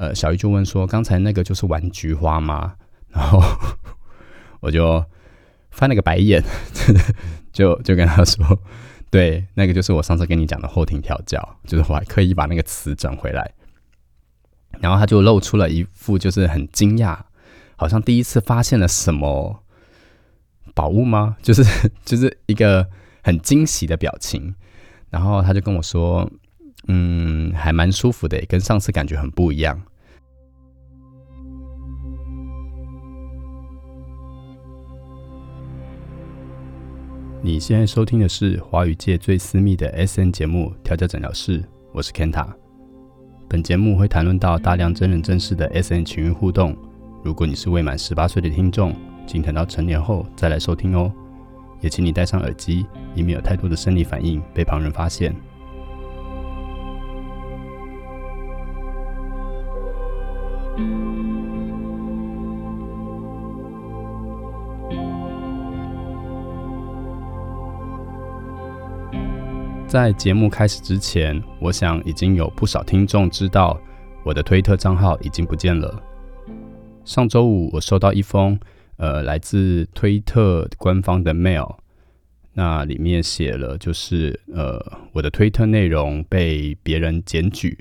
呃，小玉就问说：“刚才那个就是玩菊花吗？” 然后 我就翻了个白眼，就就跟他说：“对，那个就是我上次跟你讲的后庭调教，就是我还刻意把那个词整回来。”然后他就露出了一副就是很惊讶，好像第一次发现了什么宝物吗？就是就是一个很惊喜的表情。然后他就跟我说：“嗯，还蛮舒服的，跟上次感觉很不一样。”你现在收听的是华语界最私密的 S N 节目《调教诊疗室》，我是 Kenta。本节目会谈论到大量真人真事的 S N 情欲互动。如果你是未满十八岁的听众，请等到成年后再来收听哦。也请你戴上耳机，以免有太多的生理反应被旁人发现。在节目开始之前，我想已经有不少听众知道我的推特账号已经不见了。上周五，我收到一封呃来自推特官方的 mail，那里面写了就是呃我的推特内容被别人检举，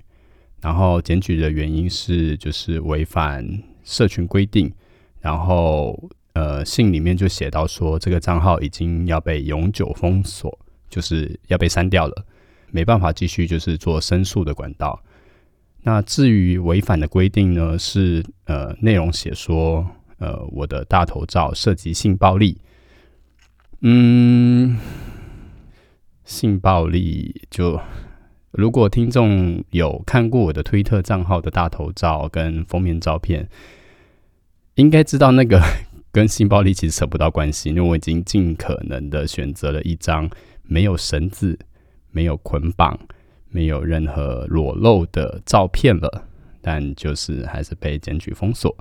然后检举的原因是就是违反社群规定，然后呃信里面就写到说这个账号已经要被永久封锁。就是要被删掉了，没办法继续就是做申诉的管道。那至于违反的规定呢，是呃内容写说呃我的大头照涉及性暴力。嗯，性暴力就如果听众有看过我的推特账号的大头照跟封面照片，应该知道那个跟性暴力其实扯不到关系，因为我已经尽可能的选择了一张。没有绳子，没有捆绑，没有任何裸露的照片了，但就是还是被检举封锁。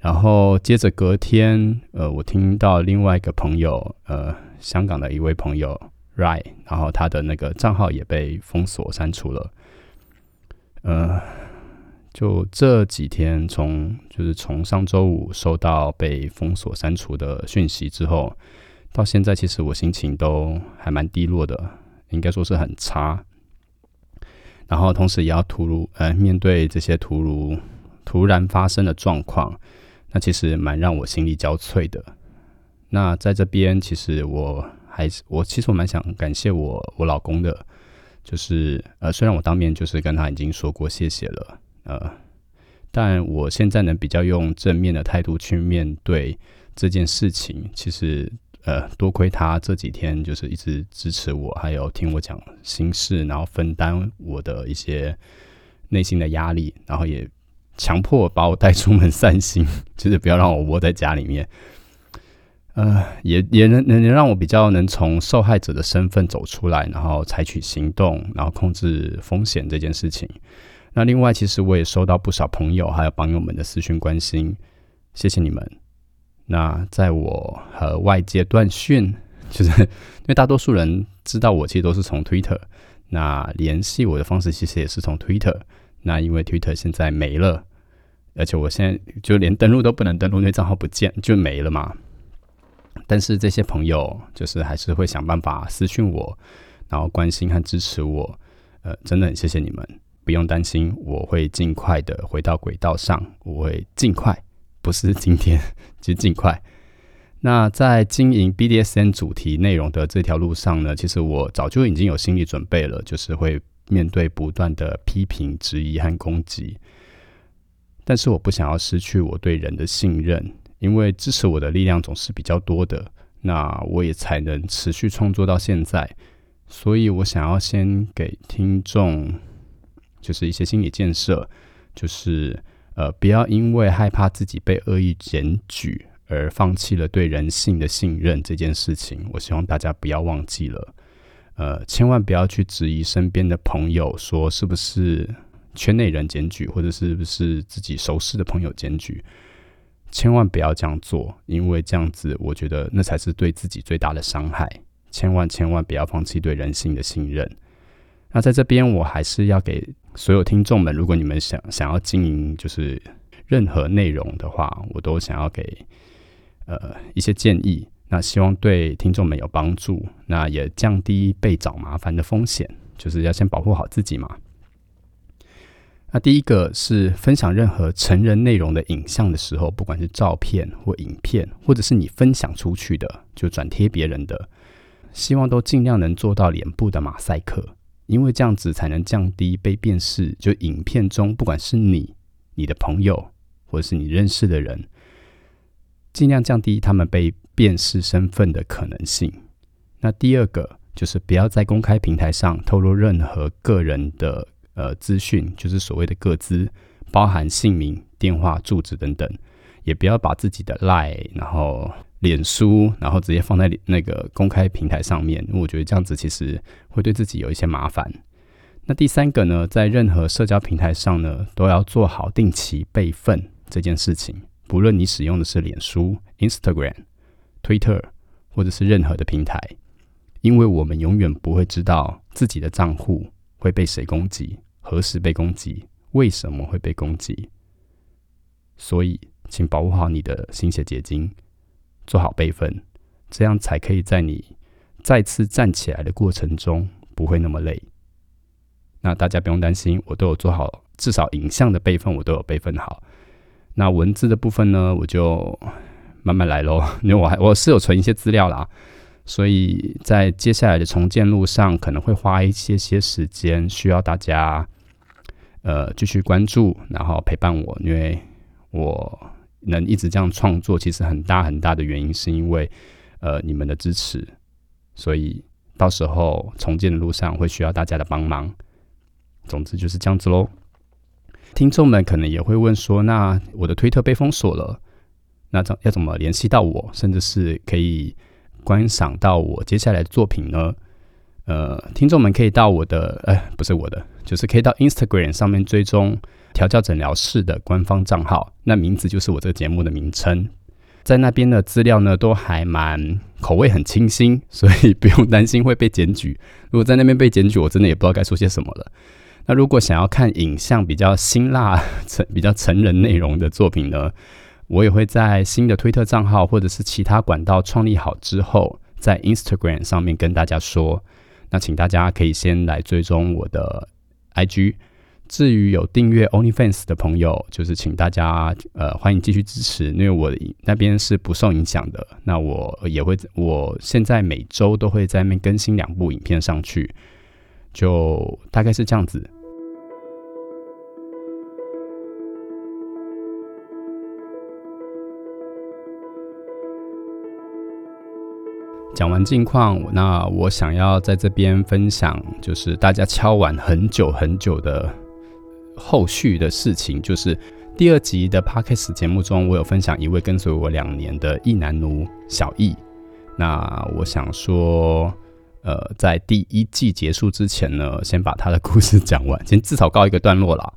然后接着隔天，呃，我听到另外一个朋友，呃，香港的一位朋友 Rai，然后他的那个账号也被封锁删除了。呃，就这几天，从就是从上周五收到被封锁删除的讯息之后。到现在，其实我心情都还蛮低落的，应该说是很差。然后同时也要突如呃面对这些突如突然发生的状况，那其实蛮让我心力交瘁的。那在这边，其实我还是我其实我蛮想感谢我我老公的，就是呃虽然我当面就是跟他已经说过谢谢了，呃，但我现在能比较用正面的态度去面对这件事情，其实。呃，多亏他这几天就是一直支持我，还有听我讲心事，然后分担我的一些内心的压力，然后也强迫把我带出门散心，就是不要让我窝在家里面。呃，也也能能能让我比较能从受害者的身份走出来，然后采取行动，然后控制风险这件事情。那另外，其实我也收到不少朋友还有朋友们的私讯关心，谢谢你们。那在我和外界断讯，就是因为大多数人知道我其实都是从 Twitter，那联系我的方式其实也是从 Twitter。那因为 Twitter 现在没了，而且我现在就连登录都不能登录，那账号不见就没了嘛。但是这些朋友就是还是会想办法私讯我，然后关心和支持我。呃，真的很谢谢你们，不用担心，我会尽快的回到轨道上，我会尽快。不是今天，就尽快。那在经营 BDSN 主题内容的这条路上呢，其实我早就已经有心理准备了，就是会面对不断的批评、质疑和攻击。但是我不想要失去我对人的信任，因为支持我的力量总是比较多的，那我也才能持续创作到现在。所以我想要先给听众，就是一些心理建设，就是。呃，不要因为害怕自己被恶意检举而放弃了对人性的信任这件事情。我希望大家不要忘记了，呃，千万不要去质疑身边的朋友，说是不是圈内人检举，或者是不是自己熟识的朋友检举。千万不要这样做，因为这样子，我觉得那才是对自己最大的伤害。千万千万不要放弃对人性的信任。那在这边，我还是要给所有听众们，如果你们想想要经营就是任何内容的话，我都想要给呃一些建议。那希望对听众们有帮助，那也降低被找麻烦的风险，就是要先保护好自己嘛。那第一个是分享任何成人内容的影像的时候，不管是照片或影片，或者是你分享出去的，就转贴别人的，希望都尽量能做到脸部的马赛克，因为这样子才能降低被辨识。就影片中，不管是你、你的朋友，或者是你认识的人，尽量降低他们被辨识身份的可能性。那第二个就是不要在公开平台上透露任何个人的。呃，资讯就是所谓的个资，包含姓名、电话、住址等等，也不要把自己的 lie，然后脸书，然后直接放在那个公开平台上面，我觉得这样子其实会对自己有一些麻烦。那第三个呢，在任何社交平台上呢，都要做好定期备份这件事情，不论你使用的是脸书、Instagram、Twitter，或者是任何的平台，因为我们永远不会知道自己的账户会被谁攻击。何时被攻击？为什么会被攻击？所以，请保护好你的心血结晶，做好备份，这样才可以在你再次站起来的过程中不会那么累。那大家不用担心，我都有做好，至少影像的备份我都有备份好。那文字的部分呢，我就慢慢来喽，因为我还我是有存一些资料啦。所以在接下来的重建路上，可能会花一些些时间，需要大家。呃，继续关注，然后陪伴我，因为我能一直这样创作，其实很大很大的原因是因为呃你们的支持，所以到时候重建的路上会需要大家的帮忙。总之就是这样子喽。听众们可能也会问说，那我的推特被封锁了，那怎要怎么联系到我，甚至是可以观赏到我接下来的作品呢？呃，听众们可以到我的，哎，不是我的，就是可以到 Instagram 上面追踪调教诊疗室的官方账号，那名字就是我这个节目的名称，在那边的资料呢都还蛮口味很清新，所以不用担心会被检举。如果在那边被检举，我真的也不知道该说些什么了。那如果想要看影像比较辛辣、成比较成人内容的作品呢，我也会在新的推特账号或者是其他管道创立好之后，在 Instagram 上面跟大家说。那请大家可以先来追踪我的 IG，至于有订阅 OnlyFans 的朋友，就是请大家呃欢迎继续支持，因为我那边是不受影响的。那我也会，我现在每周都会在那边更新两部影片上去，就大概是这样子。讲完近况，那我想要在这边分享，就是大家敲完很久很久的后续的事情，就是第二集的 podcast 节目中，我有分享一位跟随我两年的意男奴小易。那我想说，呃，在第一季结束之前呢，先把他的故事讲完，先至少告一个段落啦。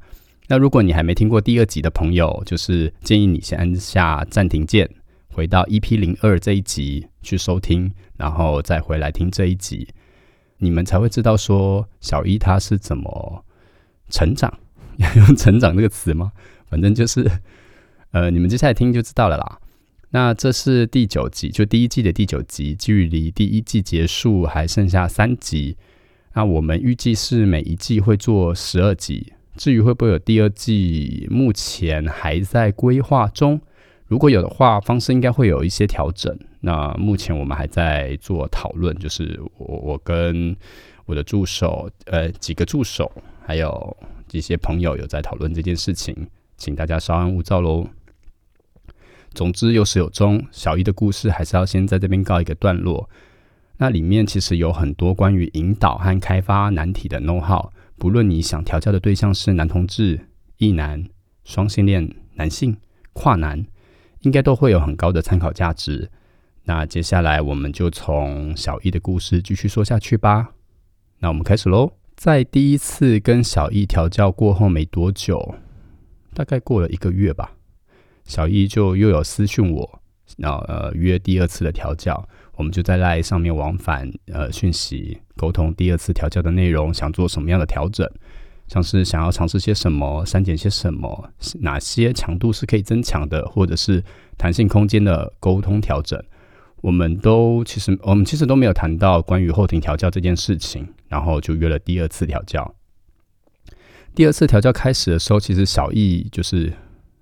那如果你还没听过第二集的朋友，就是建议你先按下暂停键。回到 EP 零二这一集去收听，然后再回来听这一集，你们才会知道说小一他是怎么成长。要用“成长”这个词吗？反正就是，呃，你们接下来听就知道了啦。那这是第九集，就第一季的第九集，距离第一季结束还剩下三集。那我们预计是每一季会做十二集，至于会不会有第二季，目前还在规划中。如果有的话，方式应该会有一些调整。那目前我们还在做讨论，就是我我跟我的助手，呃，几个助手，还有一些朋友有在讨论这件事情，请大家稍安勿躁喽。总之有始有终，小一的故事还是要先在这边告一个段落。那里面其实有很多关于引导和开发难题的 know how，不论你想调教的对象是男同志、异男、双性恋、男性、跨男。应该都会有很高的参考价值。那接下来我们就从小易的故事继续说下去吧。那我们开始喽。在第一次跟小易调教过后没多久，大概过了一个月吧，小易就又有私讯我，然后呃约第二次的调教。我们就在赖上面往返呃讯息沟通第二次调教的内容，想做什么样的调整。像是想要尝试些什么，删减些什么，哪些强度是可以增强的，或者是弹性空间的沟通调整，我们都其实我们其实都没有谈到关于后庭调教这件事情，然后就约了第二次调教。第二次调教开始的时候，其实小易就是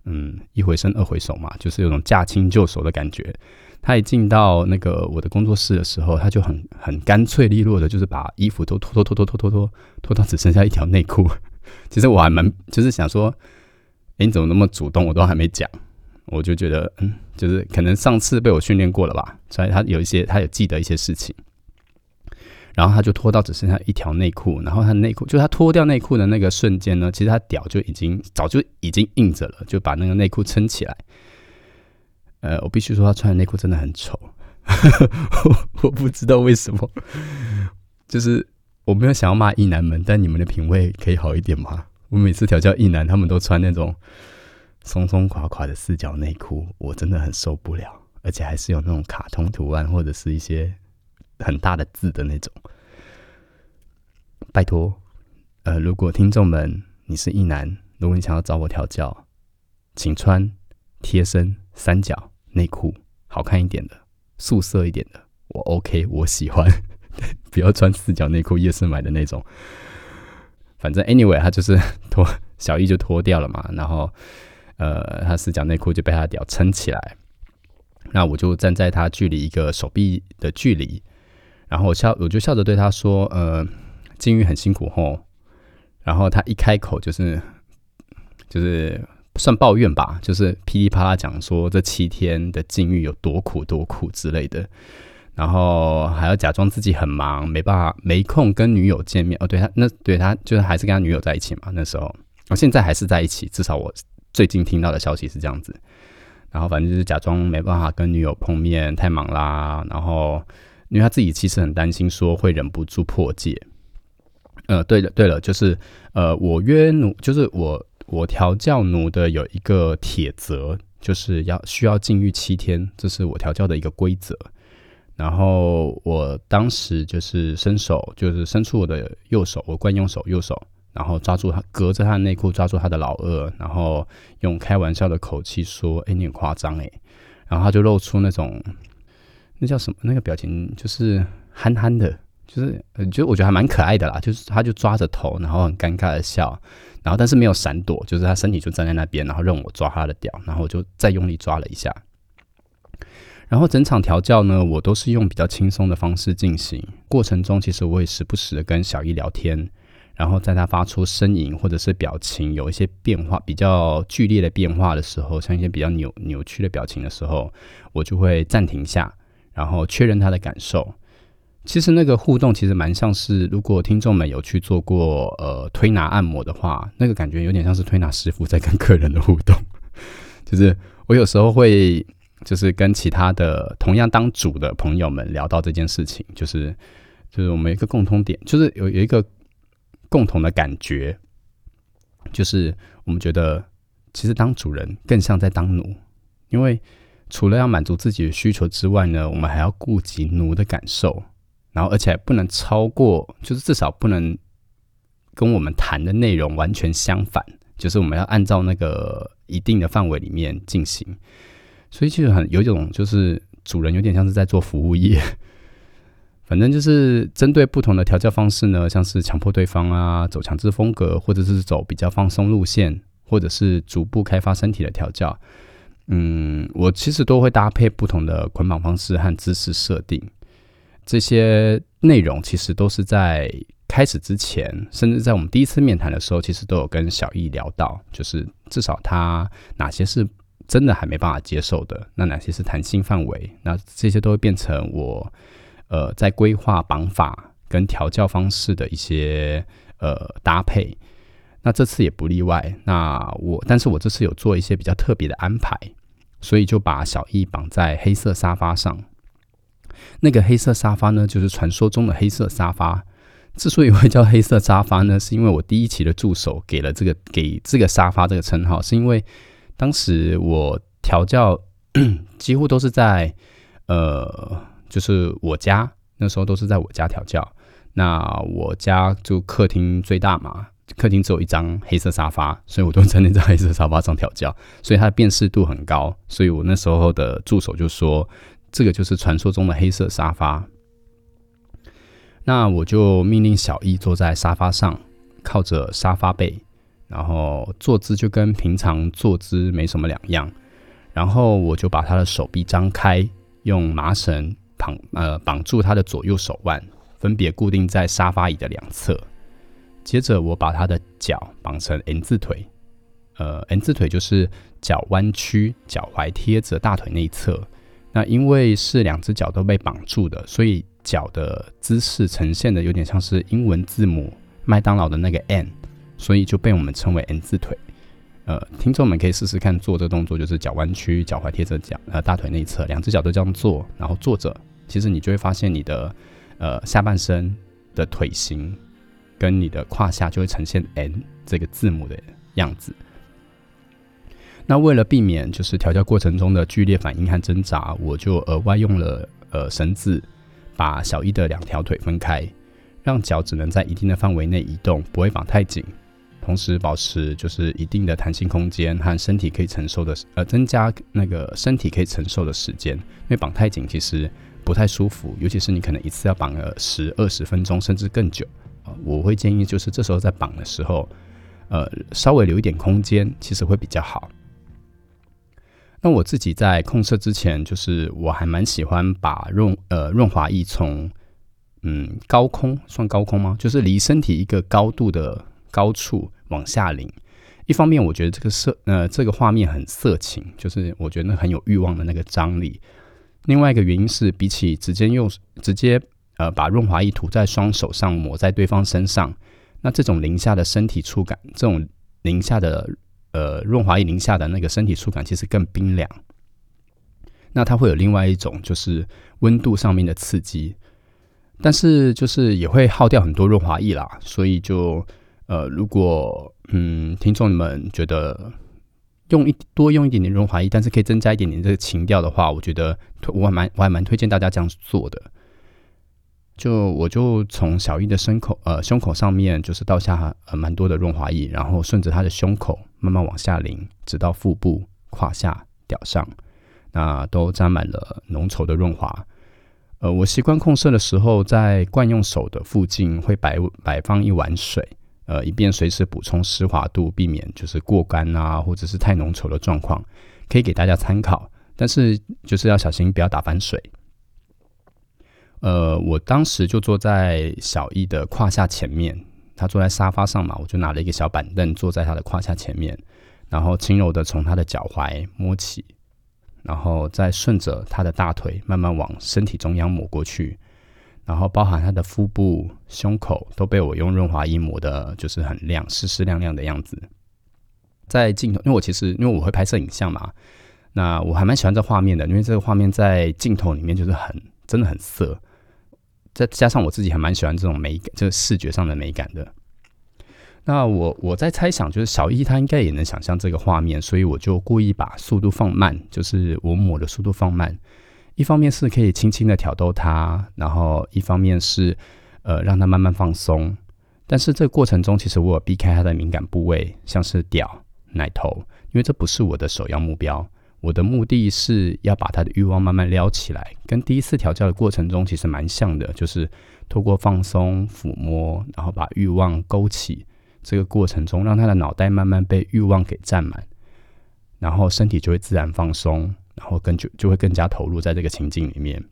嗯一回生二回熟嘛，就是有种驾轻就熟的感觉。他一进到那个我的工作室的时候，他就很很干脆利落的，就是把衣服都脱脱脱脱脱脱脱脱到只剩下一条内裤。其实我还蛮就是想说，哎，你怎么那么主动？我都还没讲，我就觉得嗯，就是可能上次被我训练过了吧，所以他有一些他有记得一些事情。然后他就脱到只剩下一条内裤，然后他内裤就他脱掉内裤的那个瞬间呢，其实他屌就已经早就已经硬着了，就把那个内裤撑起来。呃，我必须说，他穿的内裤真的很丑，我不知道为什么，就是我没有想要骂异男们，但你们的品味可以好一点吗？我每次调教异男，他们都穿那种松松垮垮的四角内裤，我真的很受不了，而且还是有那种卡通图案或者是一些很大的字的那种。拜托，呃，如果听众们你是一男，如果你想要找我调教，请穿贴身三角。内裤好看一点的，素色一点的，我 OK，我喜欢。不要穿四角内裤，夜市买的那种。反正 anyway，他就是 脱小易就脱掉了嘛，然后呃，他四角内裤就被他屌撑起来。那我就站在他距离一个手臂的距离，然后我笑，我就笑着对他说：“呃，金鱼很辛苦吼。”然后他一开口就是就是。算抱怨吧，就是噼里啪啦讲说这七天的境遇有多苦多苦之类的，然后还要假装自己很忙，没办法没空跟女友见面。哦，对他那对他就是还是跟他女友在一起嘛，那时候，我现在还是在一起，至少我最近听到的消息是这样子。然后反正就是假装没办法跟女友碰面，太忙啦。然后因为他自己其实很担心，说会忍不住破戒。呃，对了对了，就是呃，我约努，就是我。我调教奴的有一个铁则，就是要需要禁欲七天，这是我调教的一个规则。然后我当时就是伸手，就是伸出我的右手，我惯用手右手，然后抓住他，隔着他的内裤抓住他的老二，然后用开玩笑的口气说：“哎，你很夸张哎。”然后他就露出那种那叫什么那个表情，就是憨憨的，就是呃就我觉得还蛮可爱的啦。就是他就抓着头，然后很尴尬的笑。然后，但是没有闪躲，就是他身体就站在那边，然后任我抓他的屌，然后我就再用力抓了一下。然后整场调教呢，我都是用比较轻松的方式进行。过程中，其实我也时不时的跟小易聊天，然后在他发出呻吟或者是表情有一些变化、比较剧烈的变化的时候，像一些比较扭扭曲的表情的时候，我就会暂停下，然后确认他的感受。其实那个互动其实蛮像是，如果听众们有去做过呃推拿按摩的话，那个感觉有点像是推拿师傅在跟客人的互动。就是我有时候会就是跟其他的同样当主的朋友们聊到这件事情，就是就是我们一个共通点，就是有有一个共同的感觉，就是我们觉得其实当主人更像在当奴，因为除了要满足自己的需求之外呢，我们还要顾及奴的感受。然后，而且不能超过，就是至少不能跟我们谈的内容完全相反，就是我们要按照那个一定的范围里面进行。所以其实很有一种，就是主人有点像是在做服务业。反正就是针对不同的调教方式呢，像是强迫对方啊，走强制风格，或者是走比较放松路线，或者是逐步开发身体的调教。嗯，我其实都会搭配不同的捆绑方式和姿势设定。这些内容其实都是在开始之前，甚至在我们第一次面谈的时候，其实都有跟小易聊到，就是至少他哪些是真的还没办法接受的，那哪些是弹性范围，那这些都会变成我呃在规划绑法跟调教方式的一些呃搭配。那这次也不例外。那我，但是我这次有做一些比较特别的安排，所以就把小易绑在黑色沙发上。那个黑色沙发呢，就是传说中的黑色沙发。之所以会叫黑色沙发呢，是因为我第一期的助手给了这个给这个沙发这个称号，是因为当时我调教几乎都是在呃，就是我家那时候都是在我家调教。那我家就客厅最大嘛，客厅只有一张黑色沙发，所以我都在那张黑色沙发上调教，所以它的辨识度很高。所以我那时候的助手就说：“这个就是传说中的黑色沙发。”那我就命令小易坐在沙发上，靠着沙发背，然后坐姿就跟平常坐姿没什么两样。然后我就把他的手臂张开，用麻绳绑呃绑住他的左右手腕，分别固定在沙发椅的两侧。接着我把他的脚绑成 N 字腿，呃，N 字腿就是脚弯曲，脚踝贴着大腿内侧。那因为是两只脚都被绑住的，所以脚的姿势呈现的有点像是英文字母麦当劳的那个 N，所以就被我们称为 N 字腿。呃，听众们可以试试看做这个动作，就是脚弯曲，脚踝贴着脚呃大腿内侧，两只脚都这样做，然后坐着，其实你就会发现你的呃下半身的腿型。跟你的胯下就会呈现 N 这个字母的样子。那为了避免就是调教过程中的剧烈反应和挣扎，我就额外用了呃绳子，把小一的两条腿分开，让脚只能在一定的范围内移动，不会绑太紧，同时保持就是一定的弹性空间和身体可以承受的呃增加那个身体可以承受的时间。因为绑太紧其实不太舒服，尤其是你可能一次要绑个十二十分钟甚至更久。我会建议，就是这时候在绑的时候，呃，稍微留一点空间，其实会比较好。那我自己在控色之前，就是我还蛮喜欢把润呃润滑液从嗯高空算高空吗？就是离身体一个高度的高处往下淋。一方面，我觉得这个色呃这个画面很色情，就是我觉得很有欲望的那个张力。另外一个原因是，比起直接用直接。呃，把润滑液涂在双手上，抹在对方身上，那这种零下的身体触感，这种零下的呃润滑液零下的那个身体触感，其实更冰凉。那它会有另外一种就是温度上面的刺激，但是就是也会耗掉很多润滑液啦。所以就呃，如果嗯听众们觉得用一多用一点点润滑液，但是可以增加一点点这个情调的话，我觉得我还蛮我还蛮推荐大家这样做的。就我就从小易的胸口呃胸口上面就是倒下呃蛮多的润滑液，然后顺着他的胸口慢慢往下淋，直到腹部、胯下、屌上，那都沾满了浓稠的润滑。呃，我习惯控射的时候，在惯用手的附近会摆摆放一碗水，呃，以便随时补充湿滑度，避免就是过干啊，或者是太浓稠的状况，可以给大家参考。但是就是要小心，不要打翻水。呃，我当时就坐在小易的胯下前面，他坐在沙发上嘛，我就拿了一个小板凳坐在他的胯下前面，然后轻柔的从他的脚踝摸起，然后再顺着他的大腿慢慢往身体中央抹过去，然后包含他的腹部、胸口都被我用润滑液抹的，就是很亮、湿湿亮亮的样子。在镜头，因为我其实因为我会拍摄影像嘛，那我还蛮喜欢这画面的，因为这个画面在镜头里面就是很真的很色。再加上我自己还蛮喜欢这种美感，就是视觉上的美感的。那我我在猜想，就是小易他应该也能想象这个画面，所以我就故意把速度放慢，就是我抹的速度放慢。一方面是可以轻轻的挑逗他，然后一方面是呃让他慢慢放松。但是这个过程中，其实我有避开他的敏感部位，像是屌、奶头，因为这不是我的首要目标。我的目的是要把他的欲望慢慢撩起来，跟第一次调教的过程中其实蛮像的，就是透过放松、抚摸，然后把欲望勾起，这个过程中让他的脑袋慢慢被欲望给占满，然后身体就会自然放松，然后更就就会更加投入在这个情境里面。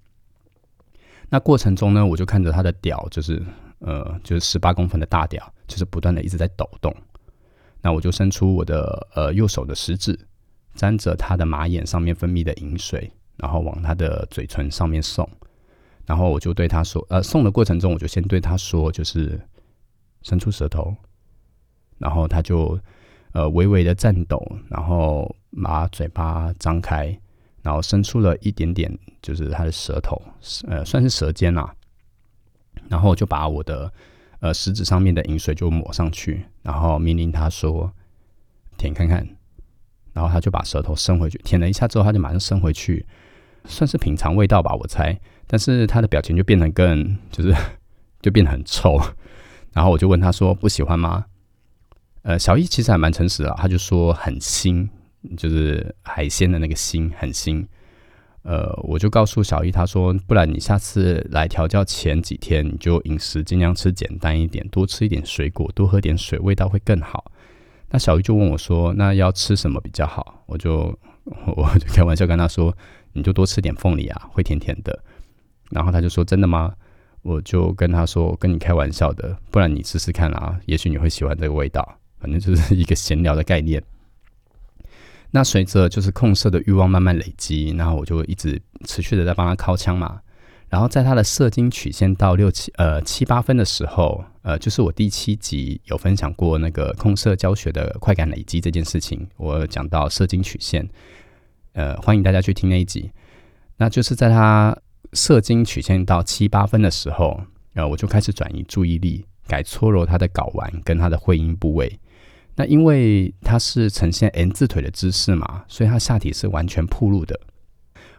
那过程中呢，我就看着他的屌，就是呃，就是十八公分的大屌，就是不断的一直在抖动。那我就伸出我的呃右手的食指。沾着他的马眼上面分泌的饮水，然后往他的嘴唇上面送，然后我就对他说：“呃，送的过程中，我就先对他说，就是伸出舌头，然后他就呃微微的颤抖，然后把嘴巴张开，然后伸出了一点点，就是他的舌头，呃，算是舌尖啦。然后我就把我的呃食指上面的饮水就抹上去，然后命令他说：舔看看。”然后他就把舌头伸回去，舔了一下之后，他就马上伸回去，算是品尝味道吧，我猜。但是他的表情就变得更，就是 就变得很臭。然后我就问他说：“不喜欢吗？”呃，小易其实还蛮诚实的，他就说很腥，就是海鲜的那个腥很腥。呃，我就告诉小易，他说，不然你下次来调教前几天，你就饮食尽量吃简单一点，多吃一点水果，多喝点水，味道会更好。那小鱼就问我说，那要吃什么比较好？我就我就开玩笑跟他说，你就多吃点凤梨啊，会甜甜的。然后他就说真的吗？我就跟他说，跟你开玩笑的，不然你试试看啊，也许你会喜欢这个味道。反正就是一个闲聊的概念。那随着就是控色的欲望慢慢累积，然后我就一直持续的在帮他敲枪嘛。然后在他的射精曲线到六七呃七八分的时候，呃，就是我第七集有分享过那个控射教学的快感累积这件事情，我讲到射精曲线，呃，欢迎大家去听那一集。那就是在他射精曲线到七八分的时候，呃，我就开始转移注意力，改搓揉他的睾丸跟他的会阴部位。那因为它是呈现 N 字腿的姿势嘛，所以它下体是完全铺路的。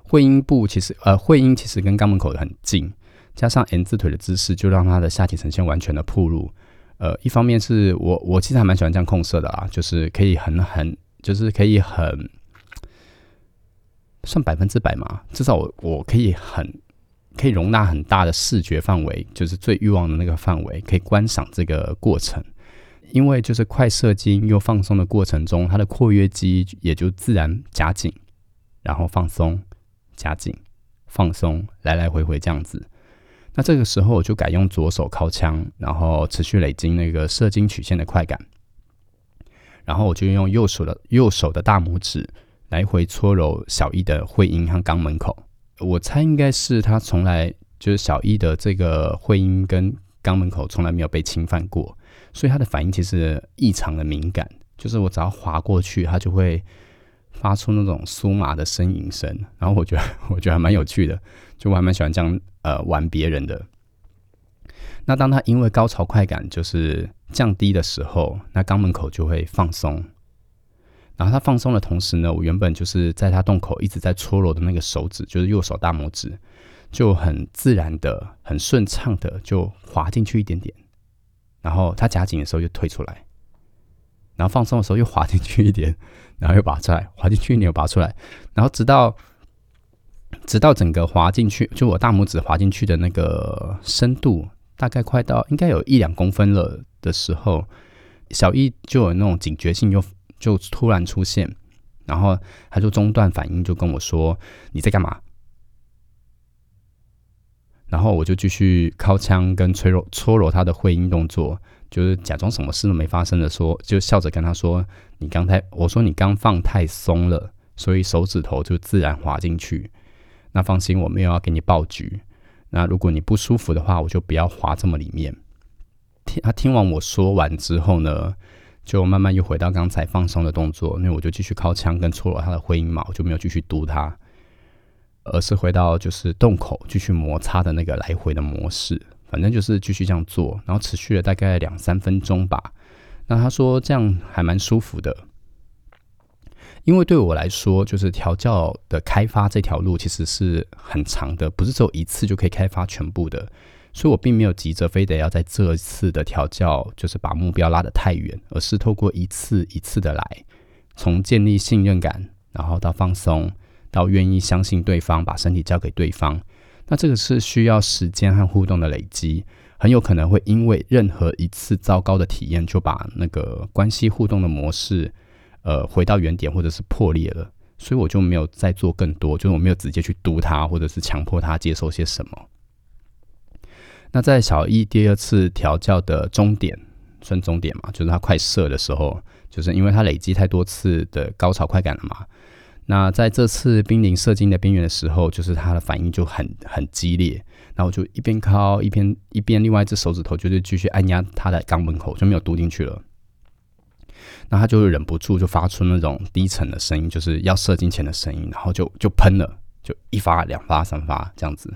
会阴部其实呃会阴其实跟肛门口很近，加上 N 字腿的姿势，就让它的下体呈现完全的铺路。呃，一方面是我我其实还蛮喜欢这样控色的啊，就是可以很很就是可以很算百分之百嘛，至少我我可以很可以容纳很大的视觉范围，就是最欲望的那个范围，可以观赏这个过程。因为就是快射精又放松的过程中，它的括约肌也就自然夹紧，然后放松，夹紧，放松，来来回回这样子。那这个时候我就改用左手靠枪，然后持续累积那个射精曲线的快感。然后我就用右手的右手的大拇指来回搓揉小易的会阴和肛门口。我猜应该是他从来就是小易的这个会阴跟肛门口从来没有被侵犯过。所以他的反应其实异常的敏感，就是我只要滑过去，他就会发出那种酥麻的呻吟声。然后我觉得，我觉得还蛮有趣的，就我还蛮喜欢这样呃玩别人的。那当他因为高潮快感就是降低的时候，那肛门口就会放松。然后他放松的同时呢，我原本就是在他洞口一直在搓揉的那个手指，就是右手大拇指，就很自然的、很顺畅的就滑进去一点点。然后他夹紧的时候又退出来，然后放松的时候又滑进去一点，然后又拔出来，滑进去你又拔出来，然后直到直到整个滑进去，就我大拇指滑进去的那个深度大概快到应该有一两公分了的时候，小易就有那种警觉性，就就突然出现，然后他就中断反应，就跟我说：“你在干嘛？”然后我就继续靠枪跟搓揉搓揉他的会阴动作，就是假装什么事都没发生的说，就笑着跟他说：“你刚才我说你刚放太松了，所以手指头就自然滑进去。那放心，我没有要给你爆菊。那如果你不舒服的话，我就不要滑这么里面。”听他听完我说完之后呢，就慢慢又回到刚才放松的动作，因为我就继续靠枪跟搓揉他的会阴毛，就没有继续嘟他。而是回到就是洞口继续摩擦的那个来回的模式，反正就是继续这样做，然后持续了大概两三分钟吧。那他说这样还蛮舒服的，因为对我来说，就是调教的开发这条路其实是很长的，不是只有一次就可以开发全部的，所以我并没有急着非得要在这次的调教就是把目标拉得太远，而是透过一次一次的来，从建立信任感，然后到放松。到愿意相信对方，把身体交给对方，那这个是需要时间和互动的累积，很有可能会因为任何一次糟糕的体验，就把那个关系互动的模式，呃，回到原点或者是破裂了。所以我就没有再做更多，就是我没有直接去督他，或者是强迫他接受些什么。那在小易第二次调教的终点，算终点嘛，就是他快射的时候，就是因为他累积太多次的高潮快感了嘛。那在这次濒临射精的边缘的时候，就是他的反应就很很激烈，然后就一边靠一边一边另外一只手指头就是继续按压他的肛门口，就没有嘟进去了。那他就忍不住就发出那种低沉的声音，就是要射精前的声音，然后就就喷了，就一发两发三发这样子。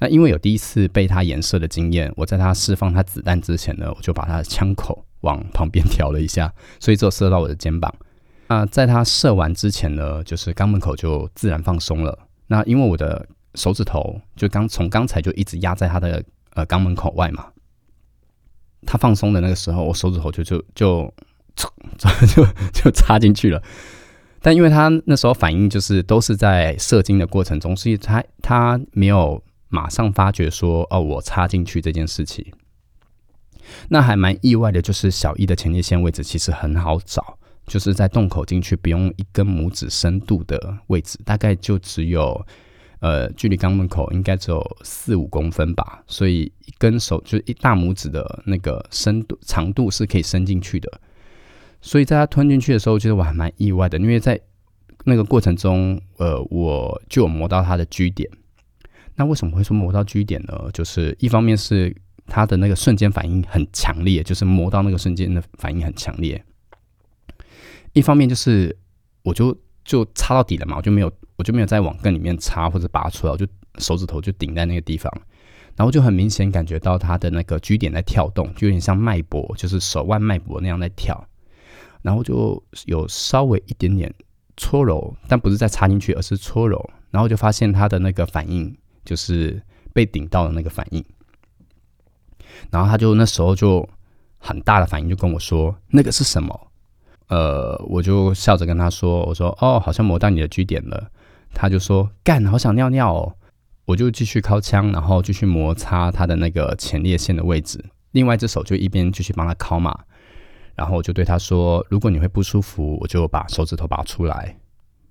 那因为有第一次被他颜射的经验，我在他释放他子弹之前呢，我就把他的枪口往旁边调了一下，所以只有射到我的肩膀。那在他射完之前呢，就是肛门口就自然放松了。那因为我的手指头就刚从刚才就一直压在他的呃肛门口外嘛，他放松的那个时候，我手指头就就就就就插进去了。但因为他那时候反应就是都是在射精的过程中，所以他他没有马上发觉说哦，我插进去这件事情。那还蛮意外的，就是小一的前列腺位置其实很好找，就是在洞口进去不用一根拇指深度的位置，大概就只有呃距离肛门口应该只有四五公分吧，所以一根手就一大拇指的那个深度长度是可以伸进去的。所以在他吞进去的时候，其实我还蛮意外的，因为在那个过程中，呃，我就有摸到他的 G 点。那为什么会说摸到 G 点呢？就是一方面是他的那个瞬间反应很强烈，就是摸到那个瞬间的反应很强烈；一方面就是我就就插到底了嘛，我就没有我就没有再往更里面插或者拔出来，我就手指头就顶在那个地方，然后就很明显感觉到他的那个 G 点在跳动，就有点像脉搏，就是手腕脉搏那样在跳。然后就有稍微一点点搓揉，但不是在插进去，而是搓揉。然后就发现他的那个反应，就是被顶到的那个反应。然后他就那时候就很大的反应，就跟我说：“那个是什么？”呃，我就笑着跟他说：“我说哦，好像摸到你的 G 点了。”他就说：“干，好想尿尿哦。”我就继续敲枪，然后继续摩擦他的那个前列腺的位置。另外一只手就一边继续帮他敲嘛。然后我就对他说：“如果你会不舒服，我就把手指头拔出来；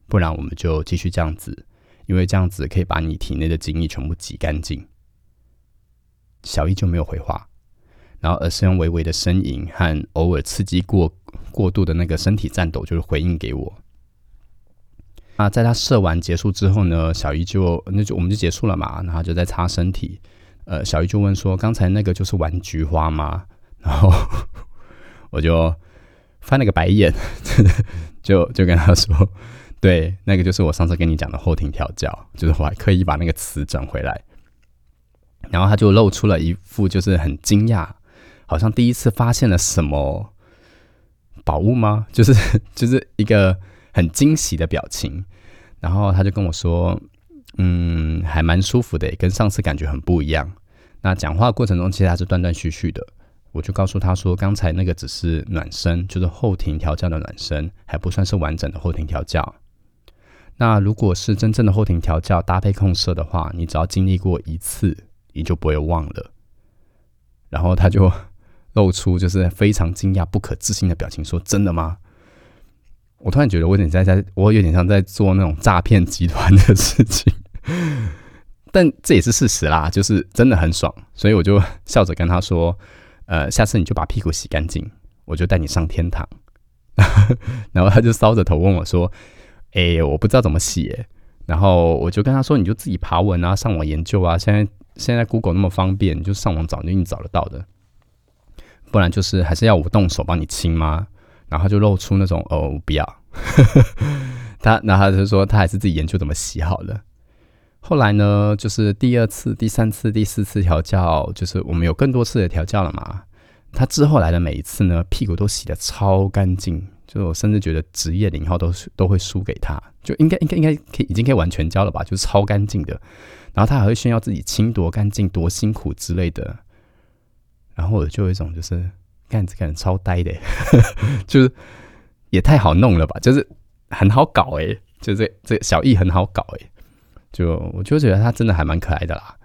不然我们就继续这样子，因为这样子可以把你体内的精液全部挤干净。”小易就没有回话，然后而是用微微的呻吟和偶尔刺激过过度的那个身体颤抖，就是回应给我。那在他射完结束之后呢，小姨就那就我们就结束了嘛，然后就在擦身体。呃，小姨就问说：“刚才那个就是玩菊花吗？”然后。我就翻了个白眼，就就跟他说：“对，那个就是我上次跟你讲的后庭调教，就是我还刻意把那个词整回来。”然后他就露出了一副就是很惊讶，好像第一次发现了什么宝物吗？就是 就是一个很惊喜的表情。然后他就跟我说：“嗯，还蛮舒服的，跟上次感觉很不一样。”那讲话过程中其实还是断断续续的。我就告诉他说，刚才那个只是暖身，就是后庭调教的暖身，还不算是完整的后庭调教。那如果是真正的后庭调教搭配控射的话，你只要经历过一次，你就不会忘了。然后他就露出就是非常惊讶、不可置信的表情，说：“真的吗？”我突然觉得我有点在在，我有点像在做那种诈骗集团的事情，但这也是事实啦，就是真的很爽，所以我就笑着跟他说。呃，下次你就把屁股洗干净，我就带你上天堂。然后他就搔着头问我说：“哎，我不知道怎么洗。”然后我就跟他说：“你就自己爬文啊，上网研究啊。现在现在 Google 那么方便，你就上网找，就你找得到的。不然就是还是要我动手帮你清吗？”然后就露出那种“哦，不要。”他然后他就说他还是自己研究怎么洗好了。后来呢，就是第二次、第三次、第四次调教，就是我们有更多次的调教了嘛。他之后来的每一次呢，屁股都洗的超干净，就我甚至觉得职业零号都是都会输给他，就应该应该应该可以已经可以完全交了吧，就是超干净的。然后他还会炫耀自己清多干净、多辛苦之类的。然后我就有一种就是干这个人超呆的，就是也太好弄了吧，就是很好搞哎，就这这小易很好搞哎。就我就觉得他真的还蛮可爱的啦。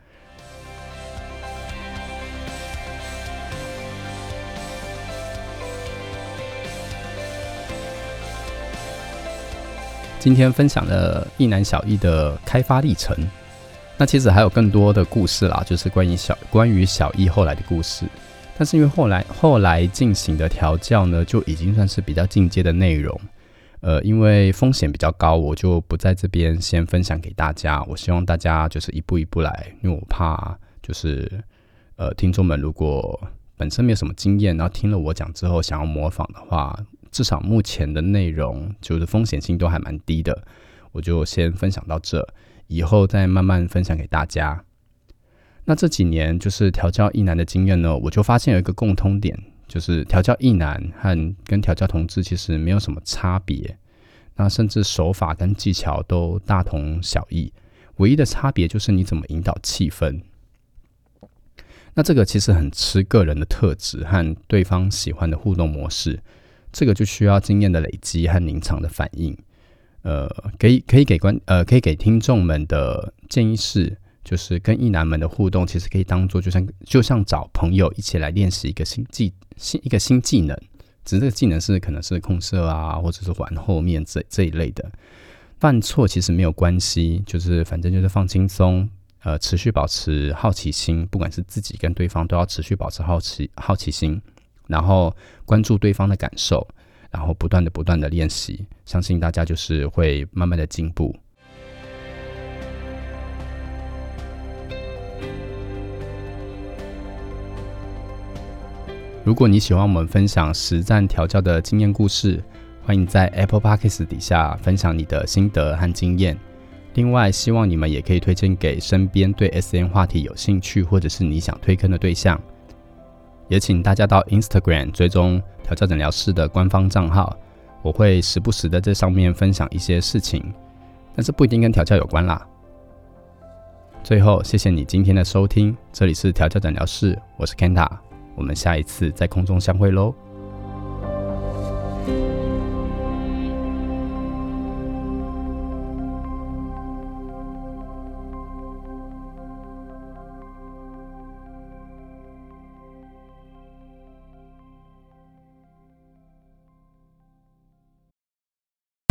今天分享了一男小艺的开发历程，那其实还有更多的故事啦，就是关于小关于小艺后来的故事。但是因为后来后来进行的调教呢，就已经算是比较进阶的内容。呃，因为风险比较高，我就不在这边先分享给大家。我希望大家就是一步一步来，因为我怕就是呃，听众们如果本身没有什么经验，然后听了我讲之后想要模仿的话，至少目前的内容就是风险性都还蛮低的。我就先分享到这，以后再慢慢分享给大家。那这几年就是调教一男的经验呢，我就发现有一个共通点。就是调教异男和跟调教同志其实没有什么差别，那甚至手法跟技巧都大同小异，唯一的差别就是你怎么引导气氛。那这个其实很吃个人的特质和对方喜欢的互动模式。这个就需要经验的累积和临场的反应。呃，可以可以给观呃可以给听众们的建议是，就是跟意男们的互动，其实可以当做就像就像找朋友一起来练习一个新技新一个新技能，只是这个技能是可能是控色啊，或者是玩后面这这一类的。犯错其实没有关系，就是反正就是放轻松，呃，持续保持好奇心，不管是自己跟对方都要持续保持好奇好奇心，然后关注对方的感受。然后不断的、不断的练习，相信大家就是会慢慢的进步。如果你喜欢我们分享实战调教的经验故事，欢迎在 Apple Podcast 底下分享你的心得和经验。另外，希望你们也可以推荐给身边对 S N 话题有兴趣，或者是你想推坑的对象。也请大家到 Instagram 追踪调教诊疗室的官方账号，我会时不时的在上面分享一些事情，但是不一定跟调教有关啦。最后，谢谢你今天的收听，这里是调教诊疗室，我是 Kenta，我们下一次在空中相会喽。